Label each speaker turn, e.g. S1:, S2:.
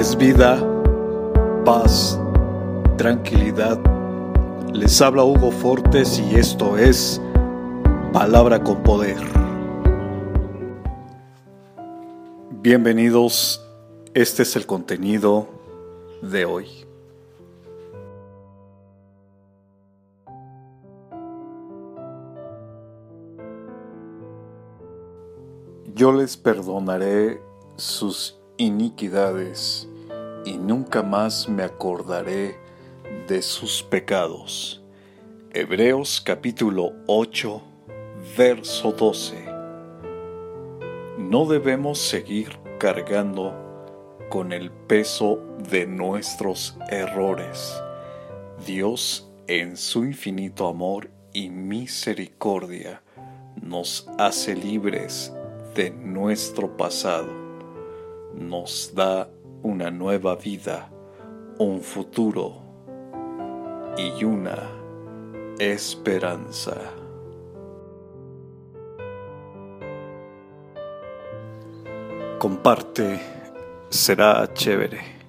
S1: es vida, paz, tranquilidad. Les habla Hugo Fortes y esto es Palabra con Poder. Bienvenidos, este es el contenido de hoy. Yo les perdonaré sus iniquidades y nunca más me acordaré de sus pecados. Hebreos capítulo 8, verso 12. No debemos seguir cargando con el peso de nuestros errores. Dios, en su infinito amor y misericordia, nos hace libres de nuestro pasado nos da una nueva vida, un futuro y una esperanza. Comparte, será chévere.